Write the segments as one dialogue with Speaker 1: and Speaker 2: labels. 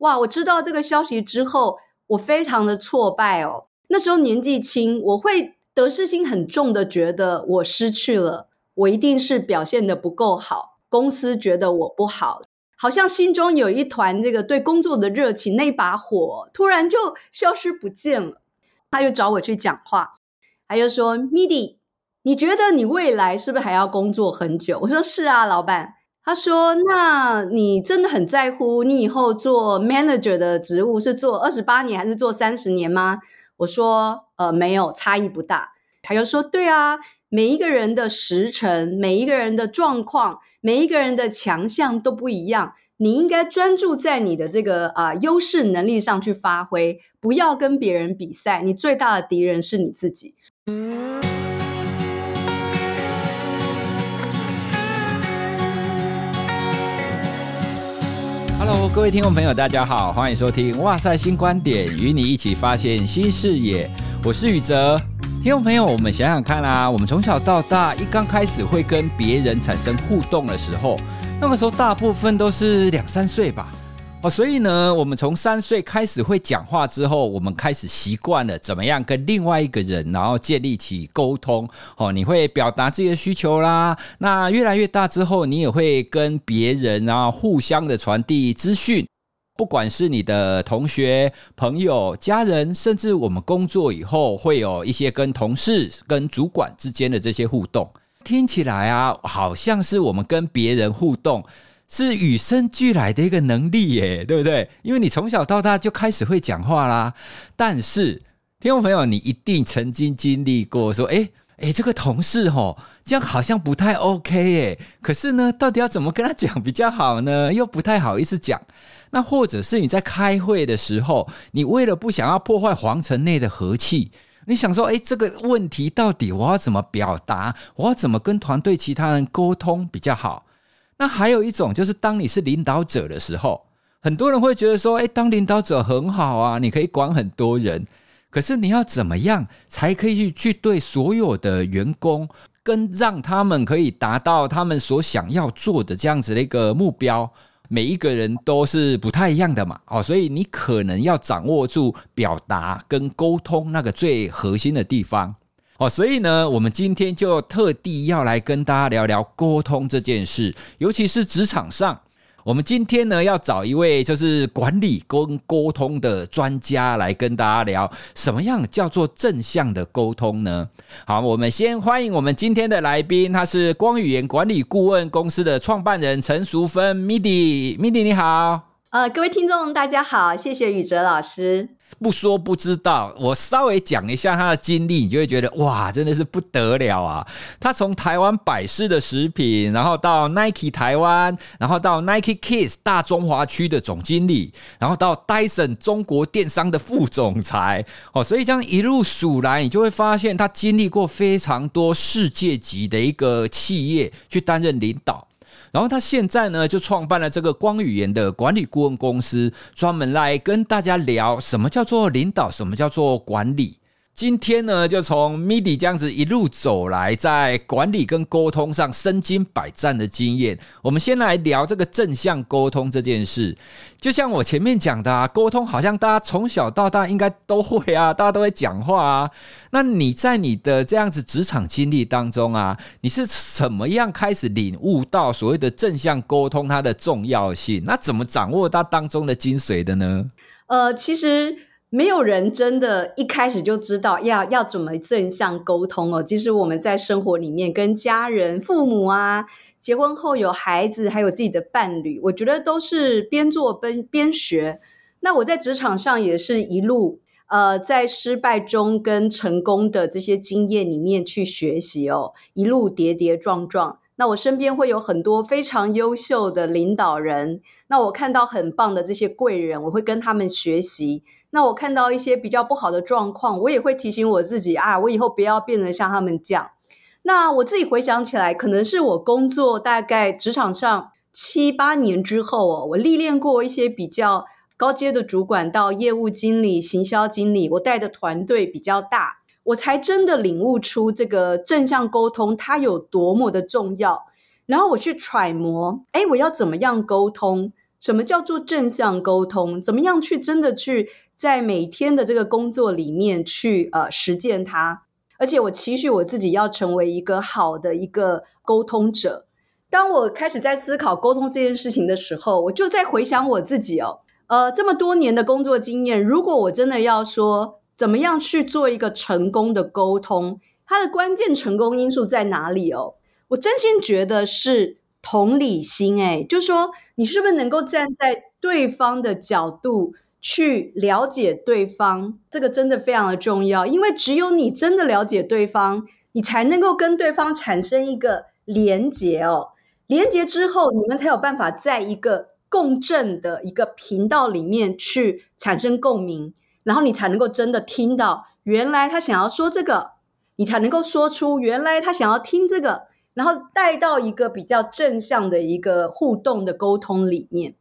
Speaker 1: 哇，我知道这个消息之后，我非常的挫败哦。那时候年纪轻，我会得失心很重的，觉得我失去了，我一定是表现得不够好，公司觉得我不好，好像心中有一团这个对工作的热情，那把火突然就 消失不见了。他又找我去讲话，他又说：“Midi，你觉得你未来是不是还要工作很久？”我说：“是啊，老板。”他说：“那你真的很在乎你以后做 manager 的职务是做二十八年还是做三十年吗？”我说：“呃，没有，差异不大。”他就说：“对啊，每一个人的时辰、每一个人的状况、每一个人的强项都不一样，你应该专注在你的这个啊、呃、优势能力上去发挥，不要跟别人比赛。你最大的敌人是你自己。”嗯。
Speaker 2: Hello，各位听众朋友，大家好，欢迎收听《哇塞新观点》，与你一起发现新视野。我是宇哲。听众朋友，我们想想看啊，我们从小到大一刚开始会跟别人产生互动的时候，那个时候大部分都是两三岁吧。哦，所以呢，我们从三岁开始会讲话之后，我们开始习惯了怎么样跟另外一个人，然后建立起沟通。哦，你会表达自己的需求啦。那越来越大之后，你也会跟别人然后互相的传递资讯，不管是你的同学、朋友、家人，甚至我们工作以后会有一些跟同事、跟主管之间的这些互动。听起来啊，好像是我们跟别人互动。是与生俱来的一个能力耶，对不对？因为你从小到大就开始会讲话啦。但是，听众朋友，你一定曾经经历过说，诶诶，这个同事吼，这样好像不太 OK 耶。可是呢，到底要怎么跟他讲比较好呢？又不太好意思讲。那或者是你在开会的时候，你为了不想要破坏皇城内的和气，你想说，诶，这个问题到底我要怎么表达？我要怎么跟团队其他人沟通比较好？那还有一种，就是当你是领导者的时候，很多人会觉得说：“哎，当领导者很好啊，你可以管很多人。可是你要怎么样才可以去对所有的员工，跟让他们可以达到他们所想要做的这样子的一个目标？每一个人都是不太一样的嘛，哦，所以你可能要掌握住表达跟沟通那个最核心的地方。”哦，所以呢，我们今天就特地要来跟大家聊聊沟通这件事，尤其是职场上。我们今天呢，要找一位就是管理跟沟通的专家来跟大家聊，什么样叫做正向的沟通呢？好，我们先欢迎我们今天的来宾，他是光语言管理顾问公司的创办人陈淑芬，Midi，Midi 你好。
Speaker 1: 呃，各位听众大家好，谢谢宇哲老师。
Speaker 2: 不说不知道，我稍微讲一下他的经历，你就会觉得哇，真的是不得了啊！他从台湾百事的食品，然后到 Nike 台湾，然后到 Nike Kids 大中华区的总经理，然后到 Dyson 中国电商的副总裁。哦，所以这样一路数来，你就会发现他经历过非常多世界级的一个企业去担任领导。然后他现在呢，就创办了这个光语言的管理顾问公司，专门来跟大家聊什么叫做领导，什么叫做管理。今天呢，就从 Midi 这样子一路走来，在管理跟沟通上身经百战的经验，我们先来聊这个正向沟通这件事。就像我前面讲的啊，沟通好像大家从小到大应该都会啊，大家都会讲话啊。那你在你的这样子职场经历当中啊，你是怎么样开始领悟到所谓的正向沟通它的重要性？那怎么掌握它当中的精髓的呢？
Speaker 1: 呃，其实。没有人真的一开始就知道要要怎么正向沟通哦。其实我们在生活里面跟家人、父母啊，结婚后有孩子，还有自己的伴侣，我觉得都是边做边边学。那我在职场上也是一路呃，在失败中跟成功的这些经验里面去学习哦，一路跌跌撞撞。那我身边会有很多非常优秀的领导人，那我看到很棒的这些贵人，我会跟他们学习。那我看到一些比较不好的状况，我也会提醒我自己啊，我以后不要变得像他们这样。那我自己回想起来，可能是我工作大概职场上七八年之后哦，我历练过一些比较高阶的主管，到业务经理、行销经理，我带的团队比较大，我才真的领悟出这个正向沟通它有多么的重要。然后我去揣摩，哎，我要怎么样沟通？什么叫做正向沟通？怎么样去真的去在每天的这个工作里面去呃实践它？而且我期许我自己要成为一个好的一个沟通者。当我开始在思考沟通这件事情的时候，我就在回想我自己哦，呃，这么多年的工作经验，如果我真的要说怎么样去做一个成功的沟通，它的关键成功因素在哪里哦？我真心觉得是。同理心，诶，就是说，你是不是能够站在对方的角度去了解对方？这个真的非常的重要，因为只有你真的了解对方，你才能够跟对方产生一个连结哦。连结之后，你们才有办法在一个共振的一个频道里面去产生共鸣，然后你才能够真的听到原来他想要说这个，你才能够说出原来他想要听这个。然后带到一个比较正向的一个互动的沟通里面。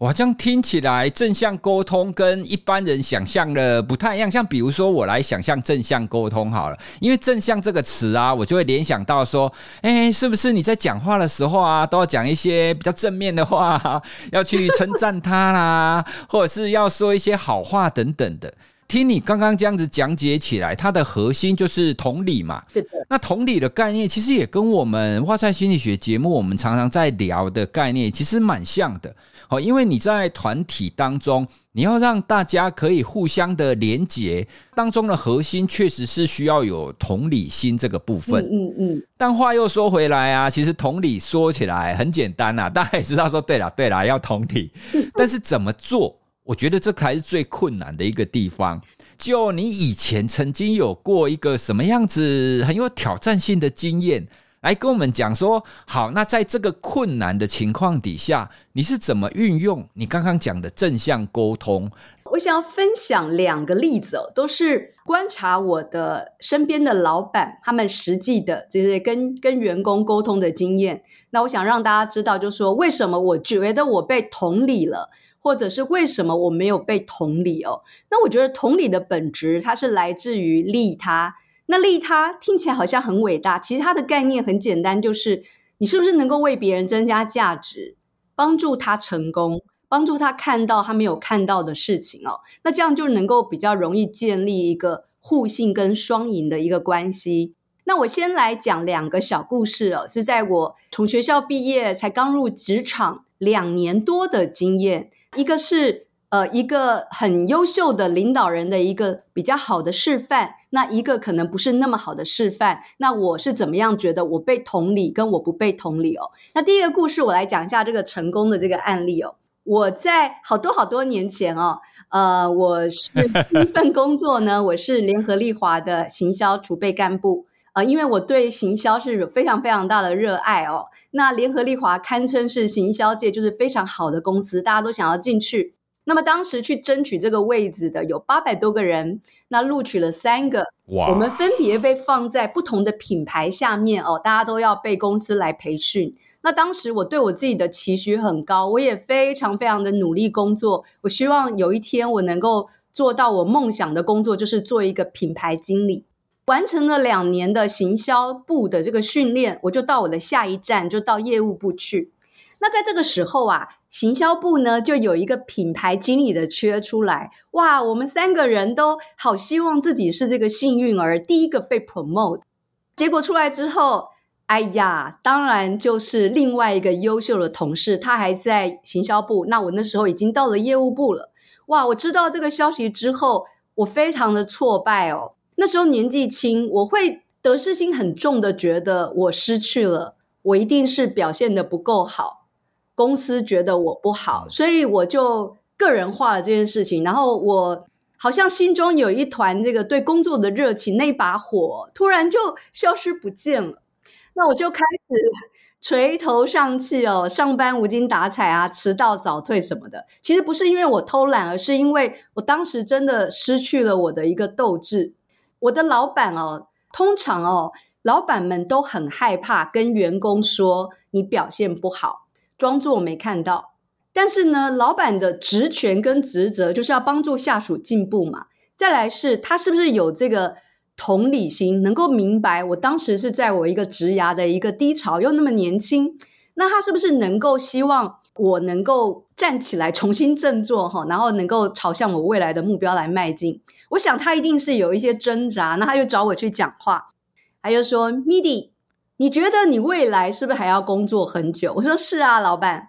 Speaker 2: 哇，这样听起来正向沟通跟一般人想象的不太一样。像比如说，我来想象正向沟通好了，因为正向这个词啊，我就会联想到说，哎，是不是你在讲话的时候啊，都要讲一些比较正面的话，要去称赞他啦，或者是要说一些好话等等的。听你刚刚这样子讲解起来，它的核心就是同理嘛。那同理的概念，其实也跟我们哇赛心理学节目我们常常在聊的概念，其实蛮像的。好，因为你在团体当中，你要让大家可以互相的连结，当中的核心确实是需要有同理心这个部分。
Speaker 1: 嗯嗯嗯。
Speaker 2: 但话又说回来啊，其实同理说起来很简单呐，大家也知道说，对了对了，要同理，但是怎么做？我觉得这才是最困难的一个地方。就你以前曾经有过一个什么样子很有挑战性的经验，来跟我们讲说，好，那在这个困难的情况底下，你是怎么运用你刚刚讲的正向沟通？
Speaker 1: 我想要分享两个例子哦，都是观察我的身边的老板他们实际的这些跟跟员工沟通的经验。那我想让大家知道，就是说为什么我觉得我被同理了。或者是为什么我没有被同理哦？那我觉得同理的本质，它是来自于利他。那利他听起来好像很伟大，其实它的概念很简单，就是你是不是能够为别人增加价值，帮助他成功，帮助他看到他没有看到的事情哦。那这样就能够比较容易建立一个互信跟双赢的一个关系。那我先来讲两个小故事哦，是在我从学校毕业才刚入职场两年多的经验。一个是呃一个很优秀的领导人的一个比较好的示范，那一个可能不是那么好的示范。那我是怎么样觉得我被同理跟我不被同理哦？那第一个故事我来讲一下这个成功的这个案例哦。我在好多好多年前哦，呃，我是第一份工作呢，我是联合利华的行销储备干部。呃，因为我对行销是非常非常大的热爱哦。那联合利华堪称是行销界就是非常好的公司，大家都想要进去。那么当时去争取这个位置的有八百多个人，那录取了三个。哇！我们分别被放在不同的品牌下面哦，大家都要被公司来培训。那当时我对我自己的期许很高，我也非常非常的努力工作。我希望有一天我能够做到我梦想的工作，就是做一个品牌经理。完成了两年的行销部的这个训练，我就到我的下一站，就到业务部去。那在这个时候啊，行销部呢就有一个品牌经理的缺出来。哇，我们三个人都好希望自己是这个幸运儿，第一个被 promote。结果出来之后，哎呀，当然就是另外一个优秀的同事，他还在行销部。那我那时候已经到了业务部了。哇，我知道这个消息之后，我非常的挫败哦。那时候年纪轻，我会得失心很重的，觉得我失去了，我一定是表现的不够好，公司觉得我不好，所以我就个人化了这件事情。然后我好像心中有一团这个对工作的热情，那把火突然就消失不见了。那我就开始 垂头丧气哦，上班无精打采啊，迟到早退什么的。其实不是因为我偷懒，而是因为我当时真的失去了我的一个斗志。我的老板哦，通常哦，老板们都很害怕跟员工说你表现不好，装作没看到。但是呢，老板的职权跟职责就是要帮助下属进步嘛。再来是他是不是有这个同理心，能够明白我当时是在我一个职涯的一个低潮，又那么年轻，那他是不是能够希望我能够站起来重新振作哈，然后能够朝向我未来的目标来迈进。我想他一定是有一些挣扎，那他就找我去讲话，他就说：“Midi，你觉得你未来是不是还要工作很久？”我说：“是啊，老板。”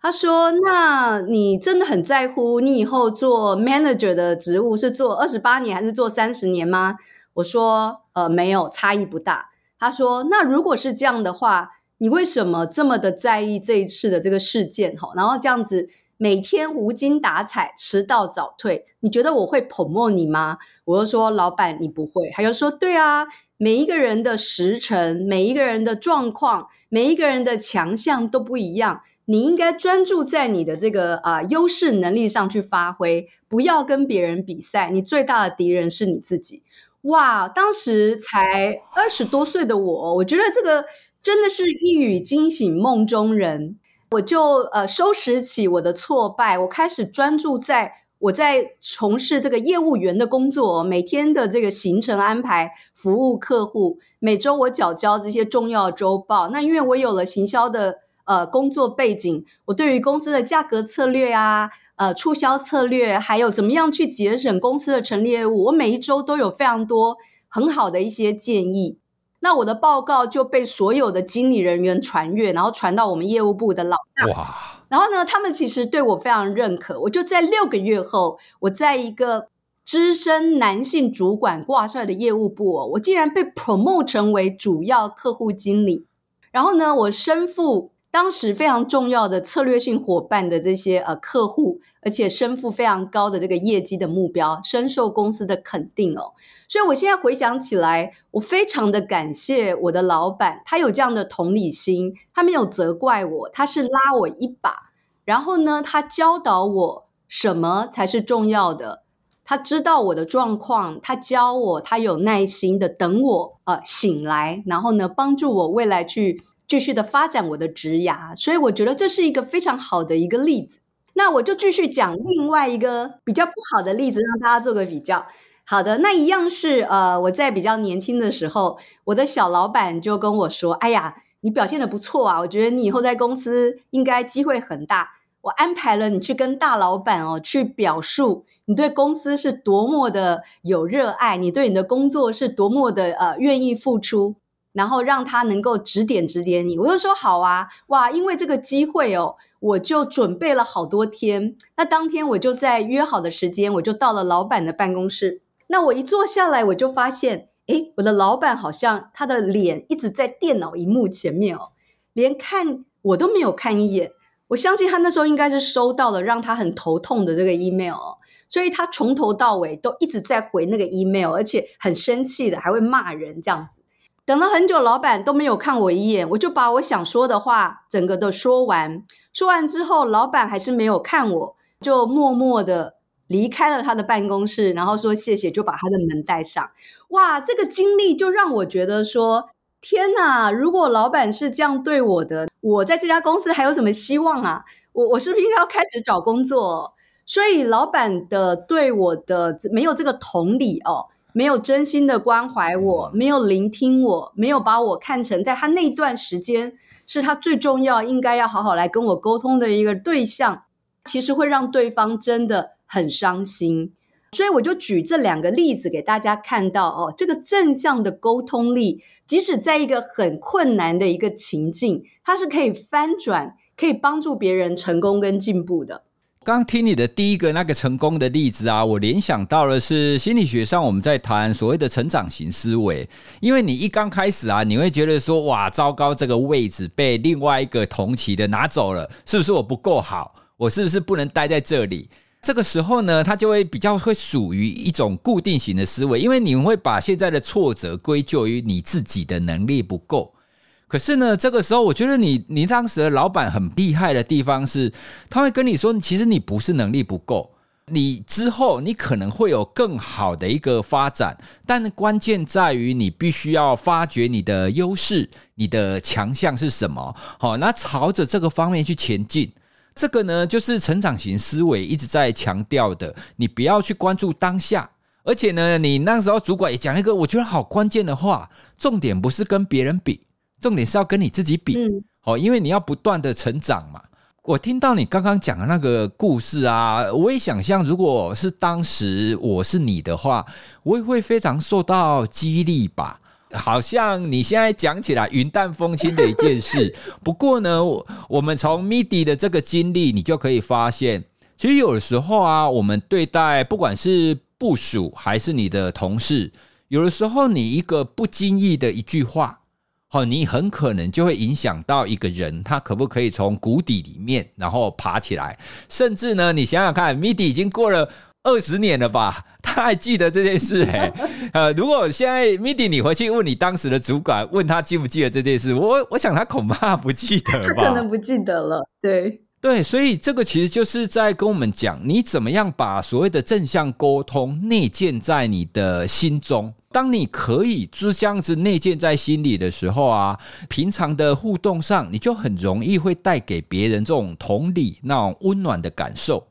Speaker 1: 他说：“那你真的很在乎你以后做 manager 的职务是做二十八年还是做三十年吗？”我说：“呃，没有，差异不大。”他说：“那如果是这样的话，你为什么这么的在意这一次的这个事件？哈，然后这样子每天无精打采、迟到早退，你觉得我会捧默你吗？”我就说：“老板，你不会。”他就说：“对啊，每一个人的时辰、每一个人的状况、每一个人的强项都不一样。”你应该专注在你的这个啊、呃、优势能力上去发挥，不要跟别人比赛。你最大的敌人是你自己。哇，当时才二十多岁的我，我觉得这个真的是一语惊醒梦中人。我就呃收拾起我的挫败，我开始专注在我在从事这个业务员的工作，每天的这个行程安排、服务客户，每周我缴交这些重要周报。那因为我有了行销的。呃，工作背景，我对于公司的价格策略啊，呃，促销策略，还有怎么样去节省公司的陈列物，我每一周都有非常多很好的一些建议。那我的报告就被所有的经理人员传阅，然后传到我们业务部的老大。哇！然后呢，他们其实对我非常认可。我就在六个月后，我在一个资深男性主管挂帅的业务部，我竟然被 promote 成为主要客户经理。然后呢，我身负。当时非常重要的策略性伙伴的这些呃客户，而且身负非常高的这个业绩的目标，深受公司的肯定哦。所以我现在回想起来，我非常的感谢我的老板，他有这样的同理心，他没有责怪我，他是拉我一把，然后呢，他教导我什么才是重要的，他知道我的状况，他教我，他有耐心的等我呃醒来，然后呢，帮助我未来去。继续的发展我的职涯，所以我觉得这是一个非常好的一个例子。那我就继续讲另外一个比较不好的例子，让大家做个比较。好的，那一样是呃，我在比较年轻的时候，我的小老板就跟我说：“哎呀，你表现得不错啊，我觉得你以后在公司应该机会很大。我安排了你去跟大老板哦，去表述你对公司是多么的有热爱，你对你的工作是多么的呃愿意付出。”然后让他能够指点指点你，我就说好啊，哇！因为这个机会哦，我就准备了好多天。那当天我就在约好的时间，我就到了老板的办公室。那我一坐下来，我就发现，诶，我的老板好像他的脸一直在电脑荧幕前面哦，连看我都没有看一眼。我相信他那时候应该是收到了让他很头痛的这个 email 哦，所以他从头到尾都一直在回那个 email，而且很生气的，还会骂人这样子。等了很久，老板都没有看我一眼，我就把我想说的话整个都说完。说完之后，老板还是没有看我，就默默的离开了他的办公室，然后说谢谢，就把他的门带上。哇，这个经历就让我觉得说，天哪！如果老板是这样对我的，我在这家公司还有什么希望啊？我我是不是应该要开始找工作？所以老板的对我的没有这个同理哦。没有真心的关怀我，没有聆听我，没有把我看成在他那段时间是他最重要、应该要好好来跟我沟通的一个对象，其实会让对方真的很伤心。所以我就举这两个例子给大家看到哦，这个正向的沟通力，即使在一个很困难的一个情境，它是可以翻转，可以帮助别人成功跟进步的。
Speaker 2: 刚听你的第一个那个成功的例子啊，我联想到的是心理学上我们在谈所谓的成长型思维。因为你一刚开始啊，你会觉得说哇，糟糕，这个位置被另外一个同期的拿走了，是不是我不够好？我是不是不能待在这里？这个时候呢，他就会比较会属于一种固定型的思维，因为你会把现在的挫折归咎于你自己的能力不够。可是呢，这个时候我觉得你你当时的老板很厉害的地方是，他会跟你说，其实你不是能力不够，你之后你可能会有更好的一个发展，但关键在于你必须要发掘你的优势，你的强项是什么，好，那朝着这个方面去前进。这个呢，就是成长型思维一直在强调的，你不要去关注当下，而且呢，你那时候主管也讲一个我觉得好关键的话，重点不是跟别人比。重点是要跟你自己比，好，因为你要不断的成长嘛。我听到你刚刚讲的那个故事啊，我也想象，如果是当时我是你的话，我也会非常受到激励吧。好像你现在讲起来云淡风轻的一件事，不过呢，我们从 Midi 的这个经历，你就可以发现，其实有的时候啊，我们对待不管是部署还是你的同事，有的时候你一个不经意的一句话，好，你很可能就会影响到一个人，他可不可以从谷底里面然后爬起来，甚至呢，你想想看，Midi 已经过了。二十年了吧，他还记得这件事 哎、欸。呃，如果现在 Midi 你回去问你当时的主管，问他记不记得这件事，我我想他恐怕不记得吧，
Speaker 1: 他可能不记得了。对
Speaker 2: 对，所以这个其实就是在跟我们讲，你怎么样把所谓的正向沟通内建在你的心中。当你可以就这样子内建在心里的时候啊，平常的互动上，你就很容易会带给别人这种同理、那种温暖的感受。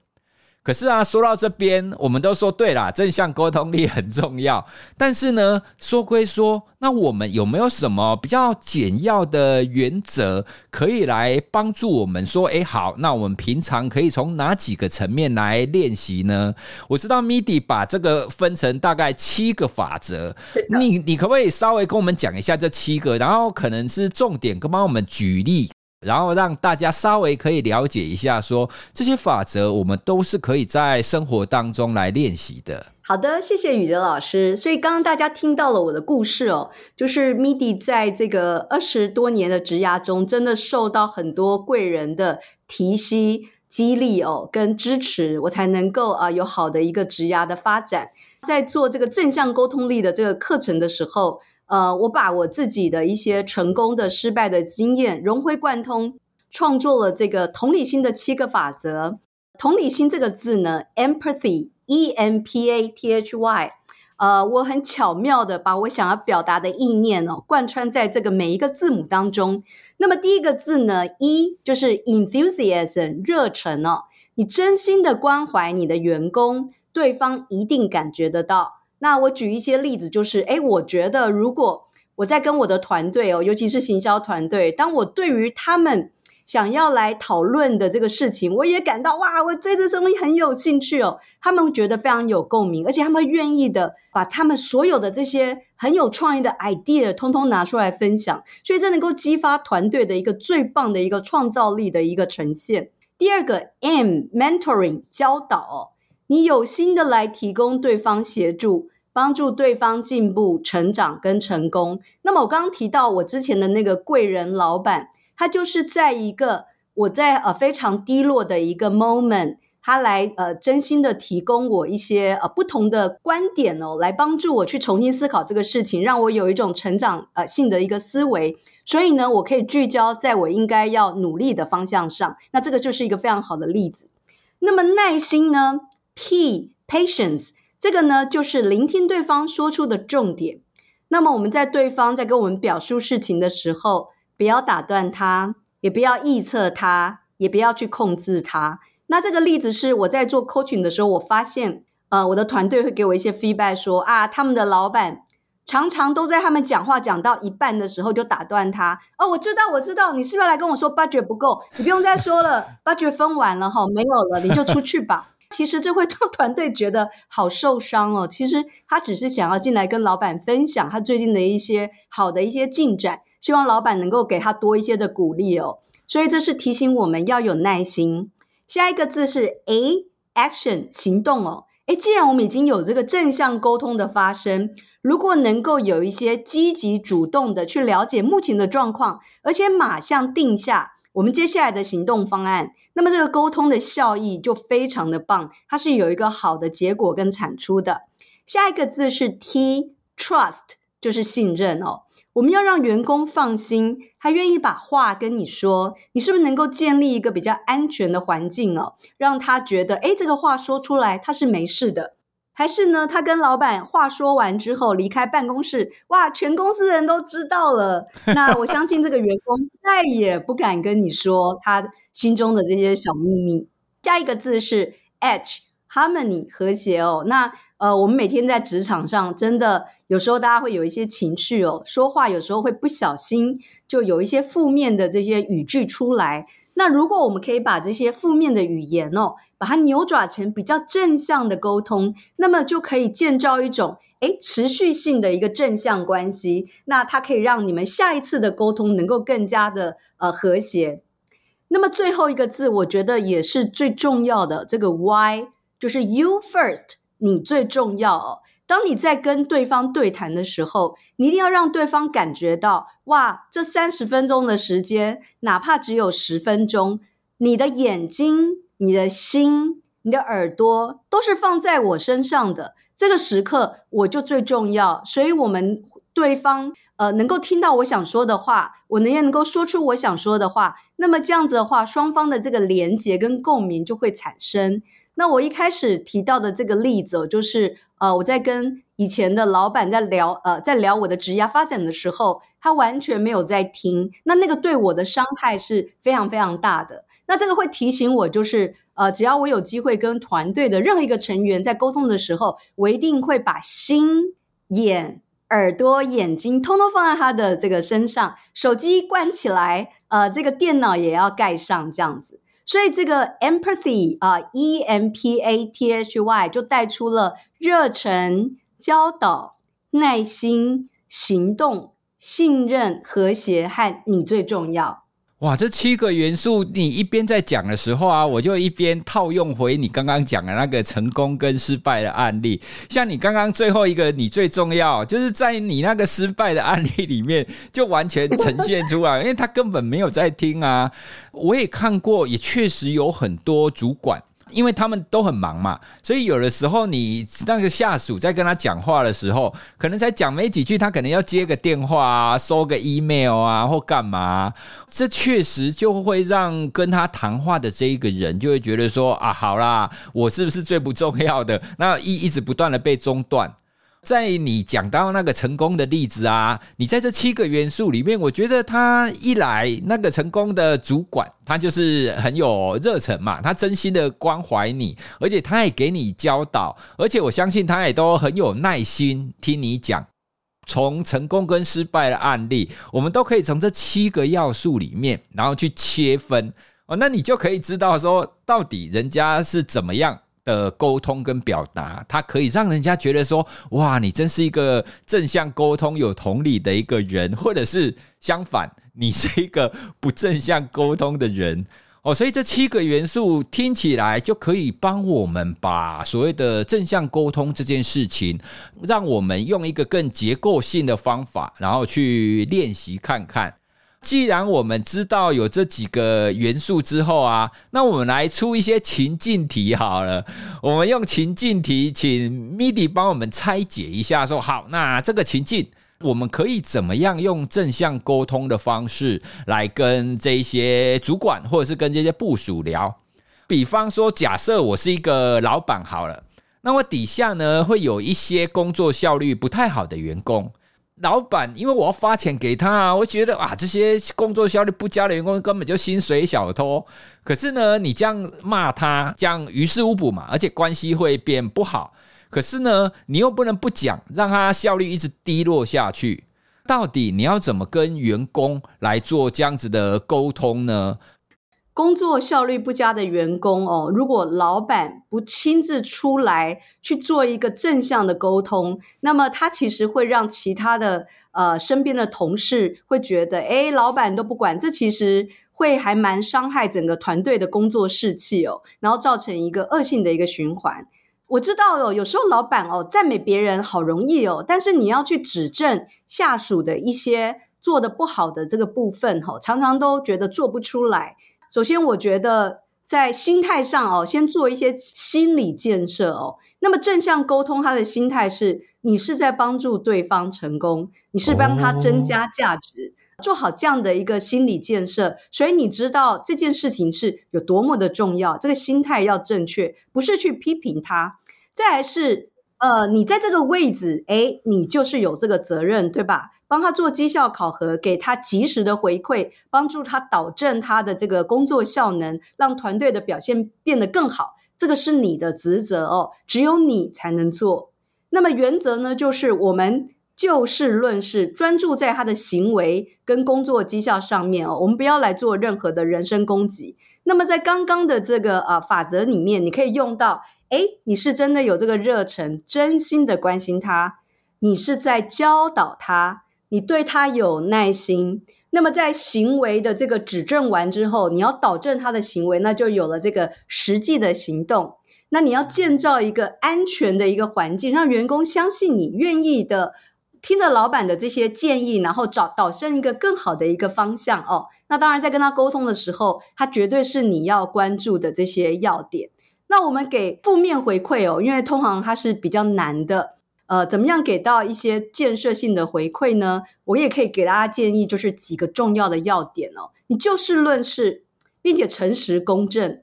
Speaker 2: 可是啊，说到这边，我们都说对啦，正向沟通力很重要。但是呢，说归说，那我们有没有什么比较简要的原则，可以来帮助我们说，哎，好，那我们平常可以从哪几个层面来练习呢？我知道 Midi 把这个分成大概七个法则，你你可不可以稍微跟我们讲一下这七个，然后可能是重点，跟帮我们举例。然后让大家稍微可以了解一下说，这些法则我们都是可以在生活当中来练习的。
Speaker 1: 好的，谢谢宇哲老师。所以刚刚大家听到了我的故事哦，就是 Midi 在这个二十多年的职涯中，真的受到很多贵人的提携、激励哦，跟支持，我才能够啊有好的一个职涯的发展。在做这个正向沟通力的这个课程的时候。呃，我把我自己的一些成功的、失败的经验融会贯通，创作了这个同理心的七个法则。同理心这个字呢，empathy，e m p a t h y，呃，我很巧妙的把我想要表达的意念哦，贯穿在这个每一个字母当中。那么第一个字呢，E 就是 enthusiasm，热忱哦，你真心的关怀你的员工，对方一定感觉得到。那我举一些例子，就是，诶，我觉得如果我在跟我的团队哦，尤其是行销团队，当我对于他们想要来讨论的这个事情，我也感到哇，我对这东西很有兴趣哦，他们觉得非常有共鸣，而且他们愿意的把他们所有的这些很有创意的 idea 通通拿出来分享，所以这能够激发团队的一个最棒的一个创造力的一个呈现。第二个 M，mentoring 教导。你有心的来提供对方协助，帮助对方进步、成长跟成功。那么我刚刚提到我之前的那个贵人老板，他就是在一个我在呃非常低落的一个 moment，他来呃真心的提供我一些呃不同的观点哦，来帮助我去重新思考这个事情，让我有一种成长呃性的一个思维。所以呢，我可以聚焦在我应该要努力的方向上。那这个就是一个非常好的例子。那么耐心呢？P patience 这个呢，就是聆听对方说出的重点。那么我们在对方在跟我们表述事情的时候，不要打断他，也不要臆测他，也不要去控制他。那这个例子是我在做 coaching 的时候，我发现，呃，我的团队会给我一些 feedback 说啊，他们的老板常常都在他们讲话讲到一半的时候就打断他。哦，我知道，我知道，你是不是来跟我说 budget 不够？你不用再说了，budget 分完了哈，没有了，你就出去吧。其实这会让 团队觉得好受伤哦。其实他只是想要进来跟老板分享他最近的一些好的一些进展，希望老板能够给他多一些的鼓励哦。所以这是提醒我们要有耐心。下一个字是 A，Action 行动哦。诶，既然我们已经有这个正向沟通的发生，如果能够有一些积极主动的去了解目前的状况，而且马上定下。我们接下来的行动方案，那么这个沟通的效益就非常的棒，它是有一个好的结果跟产出的。下一个字是 T，Trust，就是信任哦。我们要让员工放心，他愿意把话跟你说，你是不是能够建立一个比较安全的环境哦，让他觉得，诶，这个话说出来他是没事的。还是呢，他跟老板话说完之后离开办公室，哇，全公司人都知道了。那我相信这个员工 再也不敢跟你说他心中的这些小秘密。下一个字是 H，Harmony 和谐哦。那呃，我们每天在职场上，真的有时候大家会有一些情绪哦，说话有时候会不小心就有一些负面的这些语句出来。那如果我们可以把这些负面的语言哦，把它扭转成比较正向的沟通，那么就可以建造一种诶持续性的一个正向关系。那它可以让你们下一次的沟通能够更加的呃和谐。那么最后一个字，我觉得也是最重要的，这个 Y 就是 you first，你最重要哦。当你在跟对方对谈的时候，你一定要让对方感觉到，哇，这三十分钟的时间，哪怕只有十分钟，你的眼睛、你的心、你的耳朵都是放在我身上的。这个时刻我就最重要，所以我们对方呃能够听到我想说的话，我能也能够说出我想说的话，那么这样子的话，双方的这个连结跟共鸣就会产生。那我一开始提到的这个例子，就是。呃，我在跟以前的老板在聊，呃，在聊我的职业发展的时候，他完全没有在听，那那个对我的伤害是非常非常大的。那这个会提醒我，就是呃，只要我有机会跟团队的任何一个成员在沟通的时候，我一定会把心、眼、耳朵、眼睛通通放在他的这个身上，手机关起来，呃，这个电脑也要盖上，这样子。所以这个 empathy 啊，E M P A T H Y 就带出了热忱、教导、耐心、行动、信任、和谐和你最重要。
Speaker 2: 哇，这七个元素，你一边在讲的时候啊，我就一边套用回你刚刚讲的那个成功跟失败的案例。像你刚刚最后一个，你最重要，就是在你那个失败的案例里面，就完全呈现出来，因为他根本没有在听啊。我也看过，也确实有很多主管。因为他们都很忙嘛，所以有的时候你那个下属在跟他讲话的时候，可能才讲没几句，他可能要接个电话啊，收个 email 啊，或干嘛，这确实就会让跟他谈话的这一个人就会觉得说啊，好啦，我是不是最不重要的？那一一直不断的被中断。在你讲到那个成功的例子啊，你在这七个元素里面，我觉得他一来那个成功的主管，他就是很有热忱嘛，他真心的关怀你，而且他也给你教导，而且我相信他也都很有耐心听你讲。从成功跟失败的案例，我们都可以从这七个要素里面，然后去切分哦，那你就可以知道说，到底人家是怎么样。的沟通跟表达，它可以让人家觉得说，哇，你真是一个正向沟通、有同理的一个人，或者是相反，你是一个不正向沟通的人 哦。所以这七个元素听起来就可以帮我们把所谓的正向沟通这件事情，让我们用一个更结构性的方法，然后去练习看看。既然我们知道有这几个元素之后啊，那我们来出一些情境题好了。我们用情境题，请 Midi 帮我们拆解一下。说好，那这个情境我们可以怎么样用正向沟通的方式来跟这些主管或者是跟这些部署聊？比方说，假设我是一个老板好了，那我底下呢会有一些工作效率不太好的员工。老板，因为我要发钱给他啊，我觉得啊，这些工作效率不佳的员工根本就薪水小偷。可是呢，你这样骂他，这样于事无补嘛，而且关系会变不好。可是呢，你又不能不讲，让他效率一直低落下去。到底你要怎么跟员工来做这样子的沟通呢？
Speaker 1: 工作效率不佳的员工哦，如果老板不亲自出来去做一个正向的沟通，那么他其实会让其他的呃身边的同事会觉得，诶，老板都不管，这其实会还蛮伤害整个团队的工作士气哦，然后造成一个恶性的一个循环。我知道哦，有时候老板哦赞美别人好容易哦，但是你要去指正下属的一些做得不好的这个部分哦，常常都觉得做不出来。首先，我觉得在心态上哦，先做一些心理建设哦。那么正向沟通，他的心态是你是在帮助对方成功，你是帮他增加价值，做好这样的一个心理建设。所以你知道这件事情是有多么的重要，这个心态要正确，不是去批评他。再来是，呃，你在这个位置，诶，你就是有这个责任，对吧？帮他做绩效考核，给他及时的回馈，帮助他导正他的这个工作效能，让团队的表现变得更好。这个是你的职责哦，只有你才能做。那么原则呢，就是我们就事论事，专注在他的行为跟工作绩效上面哦。我们不要来做任何的人身攻击。那么在刚刚的这个呃法则里面，你可以用到，诶，你是真的有这个热忱，真心的关心他，你是在教导他，你对他有耐心。那么在行为的这个指正完之后，你要导正他的行为，那就有了这个实际的行动。那你要建造一个安全的一个环境，让员工相信你，愿意的。听着老板的这些建议，然后找导向一个更好的一个方向哦。那当然，在跟他沟通的时候，他绝对是你要关注的这些要点。那我们给负面回馈哦，因为通常它是比较难的。呃，怎么样给到一些建设性的回馈呢？我也可以给大家建议，就是几个重要的要点哦。你就事论事，并且诚实公正。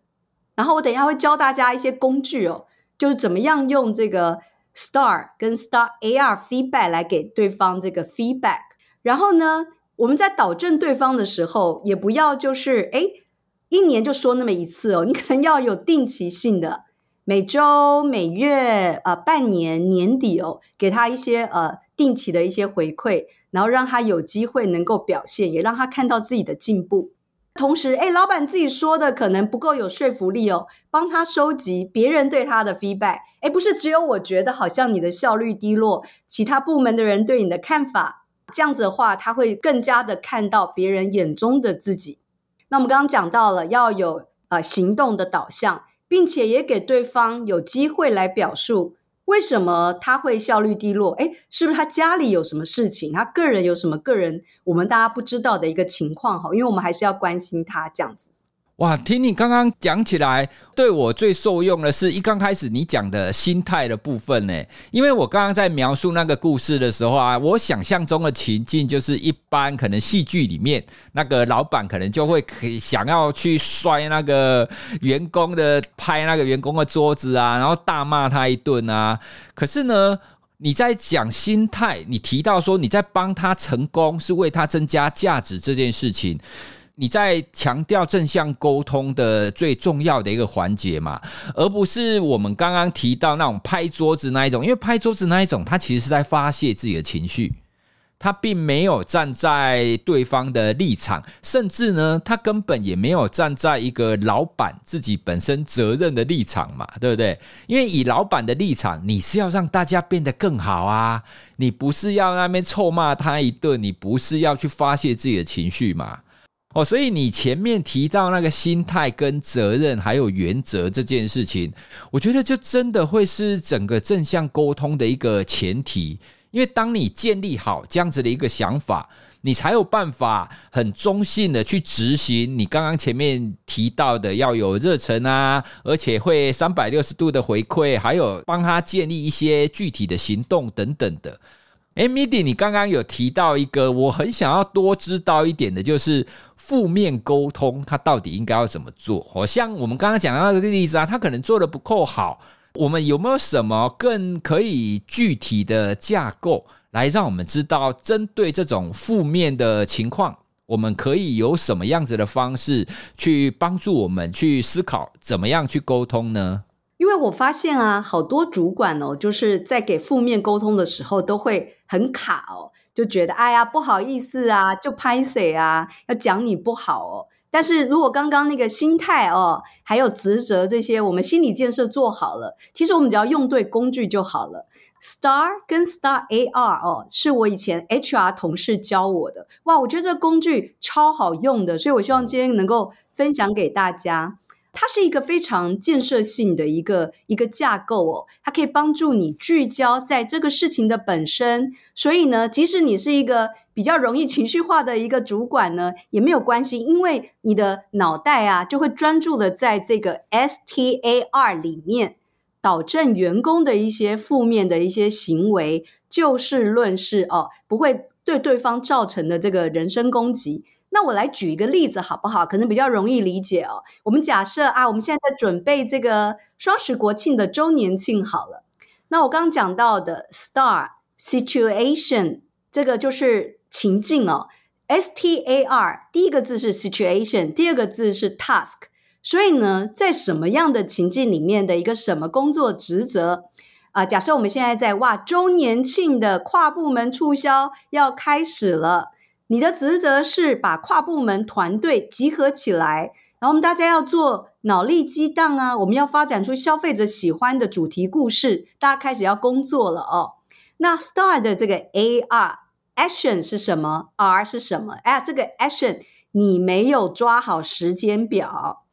Speaker 1: 然后我等一下会教大家一些工具哦，就是怎么样用这个。Star 跟 Star AR feedback 来给对方这个 feedback，然后呢，我们在导正对方的时候，也不要就是诶一年就说那么一次哦，你可能要有定期性的，每周、每月、呃半年、年底哦，给他一些呃定期的一些回馈，然后让他有机会能够表现，也让他看到自己的进步。同时，诶，老板自己说的可能不够有说服力哦，帮他收集别人对他的 feedback，诶，不是只有我觉得好像你的效率低落，其他部门的人对你的看法，这样子的话，他会更加的看到别人眼中的自己。那我们刚刚讲到了要有呃行动的导向，并且也给对方有机会来表述。为什么他会效率低落？诶，是不是他家里有什么事情？他个人有什么个人我们大家不知道的一个情况？哈，因为我们还是要关心他这样子。
Speaker 2: 哇，听你刚刚讲起来，对我最受用的是一刚开始你讲的心态的部分呢。因为我刚刚在描述那个故事的时候啊，我想象中的情境就是一般可能戏剧里面那个老板可能就会可以想要去摔那个员工的，拍那个员工的桌子啊，然后大骂他一顿啊。可是呢，你在讲心态，你提到说你在帮他成功，是为他增加价值这件事情。你在强调正向沟通的最重要的一个环节嘛，而不是我们刚刚提到那种拍桌子那一种，因为拍桌子那一种，他其实是在发泄自己的情绪，他并没有站在对方的立场，甚至呢，他根本也没有站在一个老板自己本身责任的立场嘛，对不对？因为以老板的立场，你是要让大家变得更好啊，你不是要那边臭骂他一顿，你不是要去发泄自己的情绪嘛。哦，所以你前面提到那个心态跟责任还有原则这件事情，我觉得就真的会是整个正向沟通的一个前提。因为当你建立好这样子的一个想法，你才有办法很中性的去执行你刚刚前面提到的要有热忱啊，而且会三百六十度的回馈，还有帮他建立一些具体的行动等等的。诶，Midi，你刚刚有提到一个我很想要多知道一点的，就是负面沟通，它到底应该要怎么做？好像我们刚刚讲到这个例子啊，他可能做得不够好，我们有没有什么更可以具体的架构来让我们知道，针对这种负面的情况，我们可以有什么样子的方式去帮助我们去思考怎么样去沟通呢？
Speaker 1: 因为我发现啊，好多主管哦，就是在给负面沟通的时候都会很卡哦，就觉得哎呀不好意思啊，就拍谁啊，要讲你不好哦。但是如果刚刚那个心态哦，还有职责这些，我们心理建设做好了，其实我们只要用对工具就好了。Star 跟 Star AR 哦，是我以前 HR 同事教我的，哇，我觉得这个工具超好用的，所以我希望今天能够分享给大家。它是一个非常建设性的一个一个架构哦，它可以帮助你聚焦在这个事情的本身。所以呢，即使你是一个比较容易情绪化的一个主管呢，也没有关系，因为你的脑袋啊就会专注的在这个 STAR 里面，导正员工的一些负面的一些行为，就事论事哦，不会对对方造成的这个人身攻击。那我来举一个例子好不好？可能比较容易理解哦。我们假设啊，我们现在在准备这个双十国庆的周年庆好了。那我刚刚讲到的 STAR situation 这个就是情境哦。S T A R 第一个字是 situation，第二个字是 task。所以呢，在什么样的情境里面的一个什么工作职责，啊，假设我们现在在哇周年庆的跨部门促销要开始了，你的职责是把跨部门团队集合起来，然后我们大家要做脑力激荡啊，我们要发展出消费者喜欢的主题故事，大家开始要工作了哦。那 STAR 的这个 A R Action 是什么？R 是什么？哎，这个 Action 你没有抓好时间表，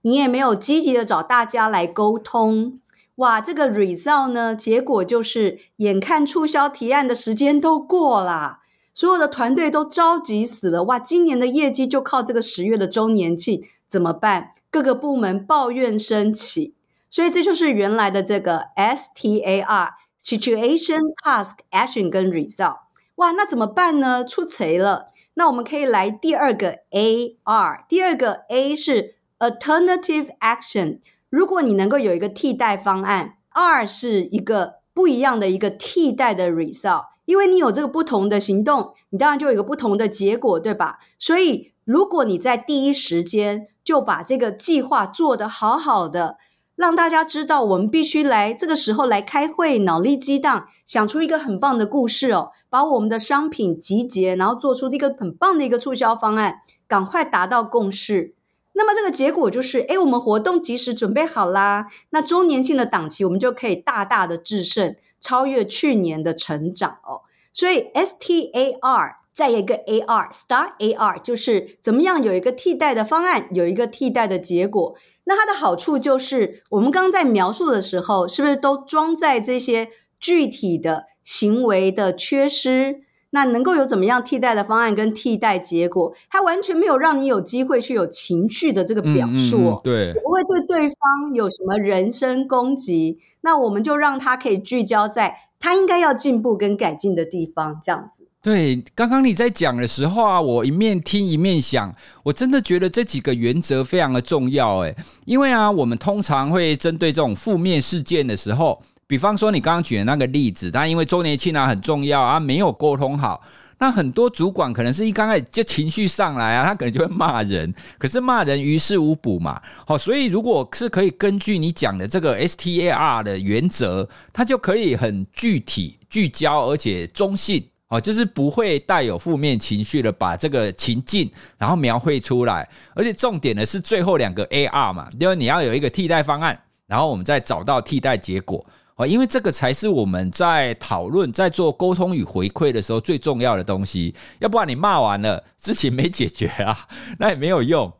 Speaker 1: 你也没有积极的找大家来沟通，哇，这个 Result 呢？结果就是眼看促销提案的时间都过了，所有的团队都着急死了，哇，今年的业绩就靠这个十月的周年庆，怎么办？各个部门抱怨升起，所以这就是原来的这个 STAR。Situation, task, action 跟 result，哇，那怎么办呢？出贼了。那我们可以来第二个 AR，第二个 A 是 alternative action。如果你能够有一个替代方案，R 是一个不一样的一个替代的 result，因为你有这个不同的行动，你当然就有一个不同的结果，对吧？所以如果你在第一时间就把这个计划做得好好的。让大家知道，我们必须来这个时候来开会，脑力激荡，想出一个很棒的故事哦，把我们的商品集结，然后做出一个很棒的一个促销方案，赶快达到共识。那么这个结果就是，诶，我们活动及时准备好啦，那周年庆的档期，我们就可以大大的制胜，超越去年的成长哦。所以 STAR 再一个 AR，STAR AR 就是怎么样有一个替代的方案，有一个替代的结果。那它的好处就是，我们刚在描述的时候，是不是都装在这些具体的行为的缺失？那能够有怎么样替代的方案跟替代结果？它完全没有让你有机会去有情绪的这个表述，
Speaker 2: 嗯嗯、对，
Speaker 1: 不会对对方有什么人身攻击。那我们就让他可以聚焦在他应该要进步跟改进的地方，这样子。
Speaker 2: 对，刚刚你在讲的时候啊，我一面听一面想，我真的觉得这几个原则非常的重要诶，因为啊，我们通常会针对这种负面事件的时候，比方说你刚刚举的那个例子，但因为周年庆啊很重要啊，没有沟通好，那很多主管可能是一刚开始就情绪上来啊，他可能就会骂人，可是骂人于事无补嘛，好，所以如果是可以根据你讲的这个 STAR 的原则，它就可以很具体、聚焦，而且中性。哦，就是不会带有负面情绪的，把这个情境然后描绘出来，而且重点的是最后两个 AR 嘛，因为你要有一个替代方案，然后我们再找到替代结果。哦，因为这个才是我们在讨论、在做沟通与回馈的时候最重要的东西。要不然你骂完了，事情没解决啊，那也没有用。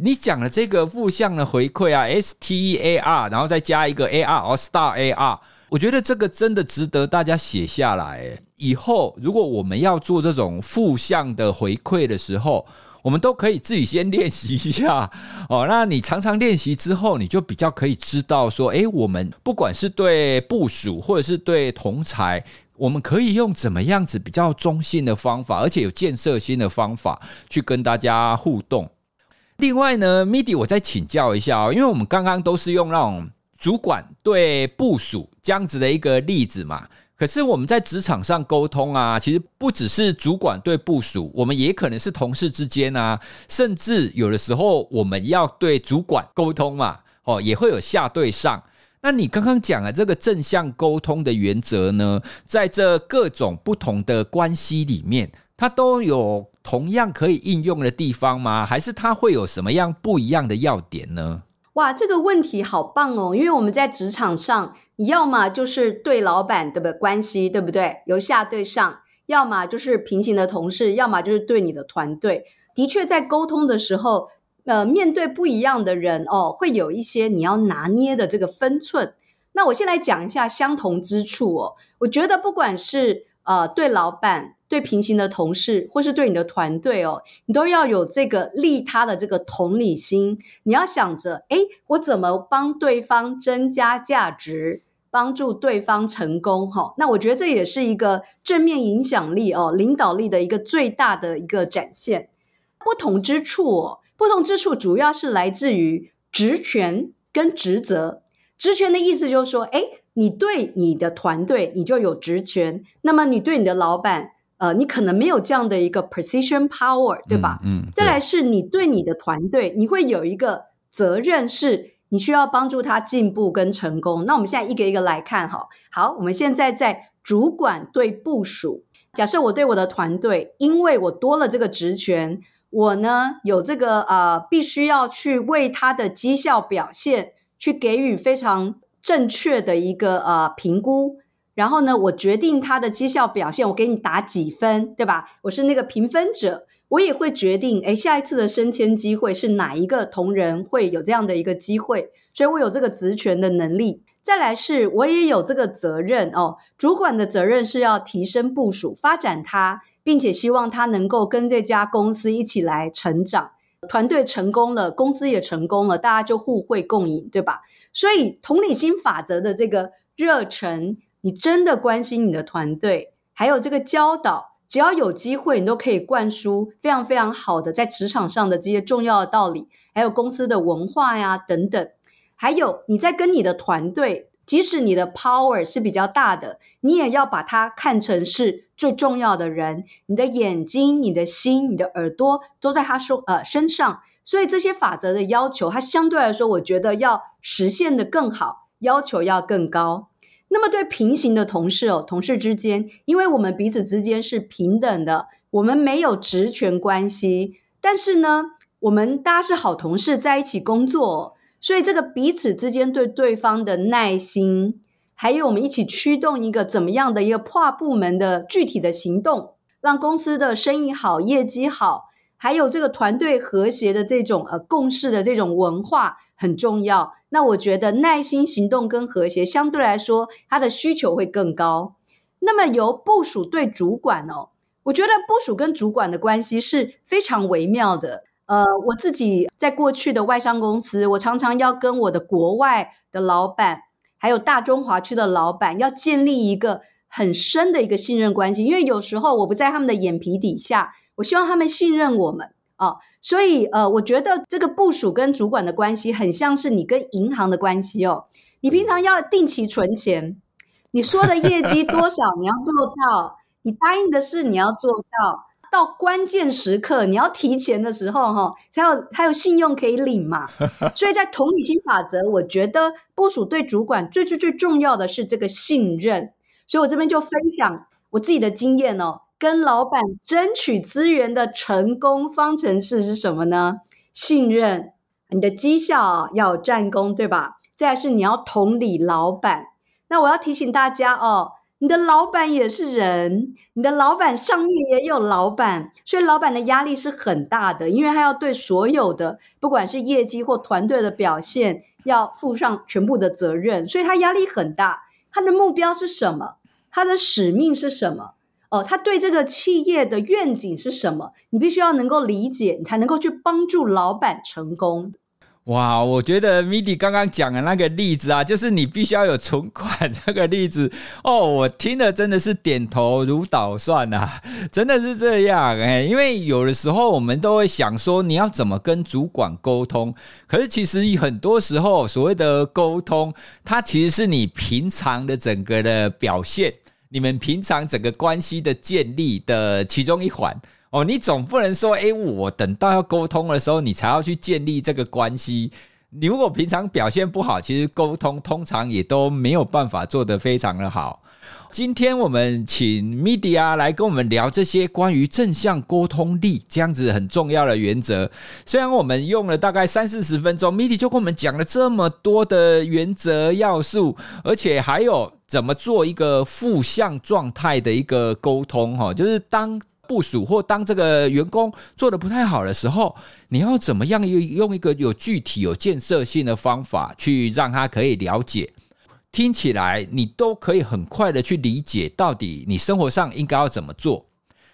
Speaker 2: 你讲的这个负向的回馈啊，STAR，然后再加一个 AR 或 STAR AR。我觉得这个真的值得大家写下来。以后如果我们要做这种负向的回馈的时候，我们都可以自己先练习一下哦。那你常常练习之后，你就比较可以知道说，诶，我们不管是对部属或者是对同才，我们可以用怎么样子比较中性的方法，而且有建设性的方法去跟大家互动。另外呢，Midi，我再请教一下哦，因为我们刚刚都是用那种。主管对部属这样子的一个例子嘛，可是我们在职场上沟通啊，其实不只是主管对部属，我们也可能是同事之间啊，甚至有的时候我们要对主管沟通嘛，哦，也会有下对上。那你刚刚讲的这个正向沟通的原则呢，在这各种不同的关系里面，它都有同样可以应用的地方吗？还是它会有什么样不一样的要点呢？
Speaker 1: 哇，这个问题好棒哦！因为我们在职场上，你要么就是对老板的关系，对不对？由下对上，要么就是平行的同事，要么就是对你的团队。的确，在沟通的时候，呃，面对不一样的人哦，会有一些你要拿捏的这个分寸。那我先来讲一下相同之处哦。我觉得不管是呃对老板，对平行的同事，或是对你的团队哦，你都要有这个利他的这个同理心。你要想着，诶，我怎么帮对方增加价值，帮助对方成功？哈，那我觉得这也是一个正面影响力哦，领导力的一个最大的一个展现。不同之处哦，不同之处主要是来自于职权跟职责。职权的意思就是说，诶，你对你的团队，你就有职权；那么你对你的老板，呃，你可能没有这样的一个 precision power，对吧？
Speaker 2: 嗯，嗯，
Speaker 1: 再来是你对你的团队，你会有一个责任，是你需要帮助他进步跟成功。那我们现在一个一个来看哈。好，我们现在在主管对部署。假设我对我的团队，因为我多了这个职权，我呢有这个呃，必须要去为他的绩效表现去给予非常正确的一个呃评估。然后呢，我决定他的绩效表现，我给你打几分，对吧？我是那个评分者。我也会决定，诶，下一次的升迁机会是哪一个同仁会有这样的一个机会，所以我有这个职权的能力。再来是，我也有这个责任哦。主管的责任是要提升部署，发展他，并且希望他能够跟这家公司一起来成长。团队成功了，公司也成功了，大家就互惠共赢，对吧？所以同理心法则的这个热忱，你真的关心你的团队，还有这个教导。只要有机会，你都可以灌输非常非常好的在职场上的这些重要的道理，还有公司的文化呀等等。还有你在跟你的团队，即使你的 power 是比较大的，你也要把它看成是最重要的人。你的眼睛、你的心、你的耳朵都在他说呃身上，所以这些法则的要求，它相对来说，我觉得要实现的更好，要求要更高。那么对平行的同事哦，同事之间，因为我们彼此之间是平等的，我们没有职权关系，但是呢，我们大家是好同事，在一起工作，所以这个彼此之间对对方的耐心，还有我们一起驱动一个怎么样的一个跨部门的具体的行动，让公司的生意好，业绩好，还有这个团队和谐的这种呃共事的这种文化很重要。那我觉得耐心、行动跟和谐相对来说，它的需求会更高。那么由部署对主管哦，我觉得部署跟主管的关系是非常微妙的。呃，我自己在过去的外商公司，我常常要跟我的国外的老板，还有大中华区的老板，要建立一个很深的一个信任关系。因为有时候我不在他们的眼皮底下，我希望他们信任我们。哦，所以呃，我觉得这个部署跟主管的关系很像是你跟银行的关系哦。你平常要定期存钱，你说的业绩多少你要做到，你答应的事你要做到，到关键时刻你要提前的时候哈、哦，才有才有信用可以领嘛。所以在同理心法则，我觉得部署对主管最最最重要的是这个信任。所以我这边就分享我自己的经验哦。跟老板争取资源的成功方程式是什么呢？信任，你的绩效要有战功，对吧？再来是你要同理老板。那我要提醒大家哦，你的老板也是人，你的老板上面也有老板，所以老板的压力是很大的，因为他要对所有的，不管是业绩或团队的表现，要负上全部的责任，所以他压力很大。他的目标是什么？他的使命是什么？哦，他对这个企业的愿景是什么？你必须要能够理解，你才能够去帮助老板成功。
Speaker 2: 哇，我觉得 Midi 刚刚讲的那个例子啊，就是你必须要有存款这个例子哦，我听了真的是点头如捣蒜啊，真的是这样哎，因为有的时候我们都会想说，你要怎么跟主管沟通？可是其实很多时候所谓的沟通，它其实是你平常的整个的表现。你们平常整个关系的建立的其中一环哦，你总不能说，诶，我等到要沟通的时候，你才要去建立这个关系。你如果平常表现不好，其实沟通通常也都没有办法做得非常的好。今天我们请 Media 来跟我们聊这些关于正向沟通力这样子很重要的原则。虽然我们用了大概三四十分钟，Media 就跟我们讲了这么多的原则要素，而且还有怎么做一个负向状态的一个沟通哈，就是当部署或当这个员工做得不太好的时候，你要怎么样用用一个有具体有建设性的方法去让他可以了解。听起来你都可以很快的去理解，到底你生活上应该要怎么做。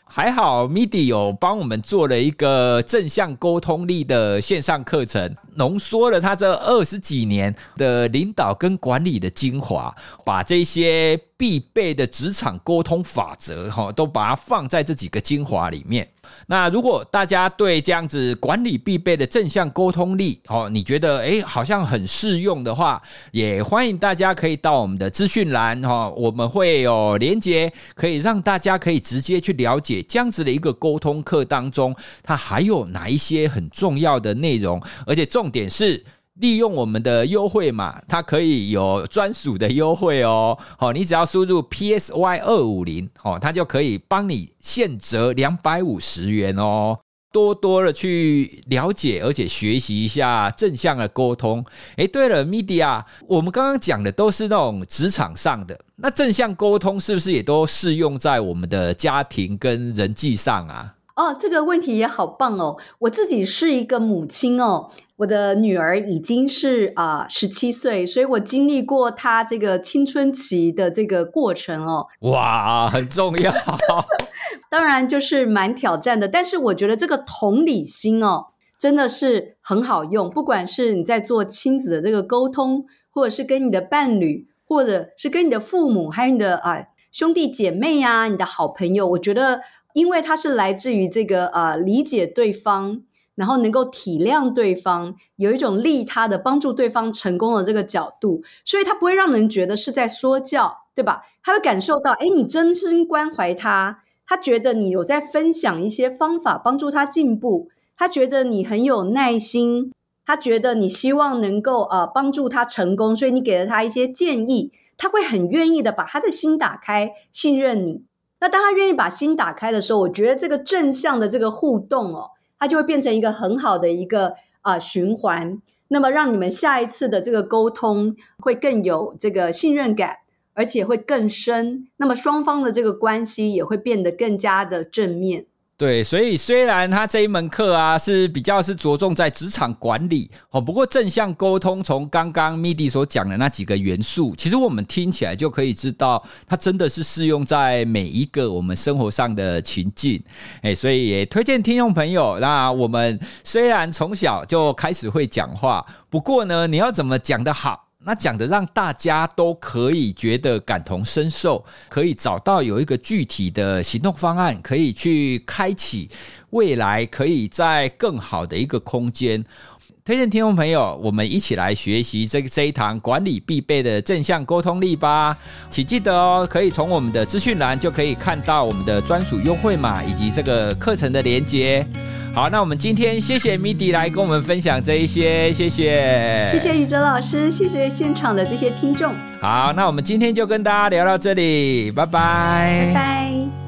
Speaker 2: 还好，Midi 有帮我们做了一个正向沟通力的线上课程，浓缩了他这二十几年的领导跟管理的精华，把这些必备的职场沟通法则，哈，都把它放在这几个精华里面。那如果大家对这样子管理必备的正向沟通力，哦，你觉得诶好像很适用的话，也欢迎大家可以到我们的资讯栏哈，我们会有连结，可以让大家可以直接去了解这样子的一个沟通课当中，它还有哪一些很重要的内容，而且重点是。利用我们的优惠码，它可以有专属的优惠哦。好，你只要输入 PSY 二五零，哦，它就可以帮你现折两百五十元哦。多多的去了解，而且学习一下正向的沟通。诶，对了，Midi，我们刚刚讲的都是那种职场上的，那正向沟通是不是也都适用在我们的家庭跟人际上啊？
Speaker 1: 哦，这个问题也好棒哦！我自己是一个母亲哦，我的女儿已经是啊十七岁，所以我经历过她这个青春期的这个过程哦。
Speaker 2: 哇，很重要，
Speaker 1: 当然就是蛮挑战的。但是我觉得这个同理心哦，真的是很好用。不管是你在做亲子的这个沟通，或者是跟你的伴侣，或者是跟你的父母，还有你的啊兄弟姐妹呀、啊，你的好朋友，我觉得。因为它是来自于这个呃理解对方，然后能够体谅对方，有一种利他的帮助对方成功的这个角度，所以他不会让人觉得是在说教，对吧？他会感受到，哎，你真心关怀他，他觉得你有在分享一些方法帮助他进步，他觉得你很有耐心，他觉得你希望能够呃帮助他成功，所以你给了他一些建议，他会很愿意的把他的心打开，信任你。那当他愿意把心打开的时候，我觉得这个正向的这个互动哦，它就会变成一个很好的一个啊、循环。那么让你们下一次的这个沟通会更有这个信任感，而且会更深。那么双方的这个关系也会变得更加的正面。
Speaker 2: 对，所以虽然他这一门课啊是比较是着重在职场管理哦，不过正向沟通从刚刚 Midi 所讲的那几个元素，其实我们听起来就可以知道，它真的是适用在每一个我们生活上的情境。哎，所以也推荐听众朋友，那我们虽然从小就开始会讲话，不过呢，你要怎么讲得好？那讲的让大家都可以觉得感同身受，可以找到有一个具体的行动方案，可以去开启未来，可以在更好的一个空间。推荐听众朋友，我们一起来学习这个这一堂管理必备的正向沟通力吧。请记得哦，可以从我们的资讯栏就可以看到我们的专属优惠码以及这个课程的连接。好，那我们今天谢谢 Midi 来跟我们分享这一些，谢谢，
Speaker 1: 谢谢宇哲老师，谢谢现场的这些听众。
Speaker 2: 好，那我们今天就跟大家聊到这里，拜拜，
Speaker 1: 拜拜。